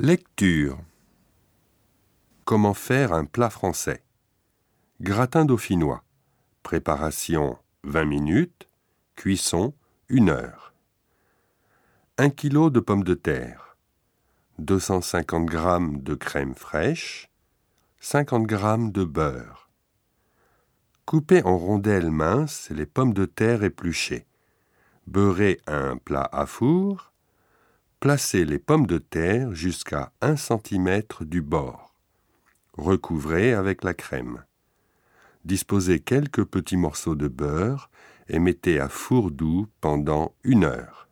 Lecture. Comment faire un plat français? Gratin dauphinois. Préparation 20 minutes. Cuisson 1 heure. 1 kg de pommes de terre. 250 g de crème fraîche. 50 g de beurre. Coupez en rondelles minces les pommes de terre épluchées. Beurrez un plat à four. Placez les pommes de terre jusqu'à 1 cm du bord. Recouvrez avec la crème. Disposez quelques petits morceaux de beurre et mettez à four doux pendant une heure.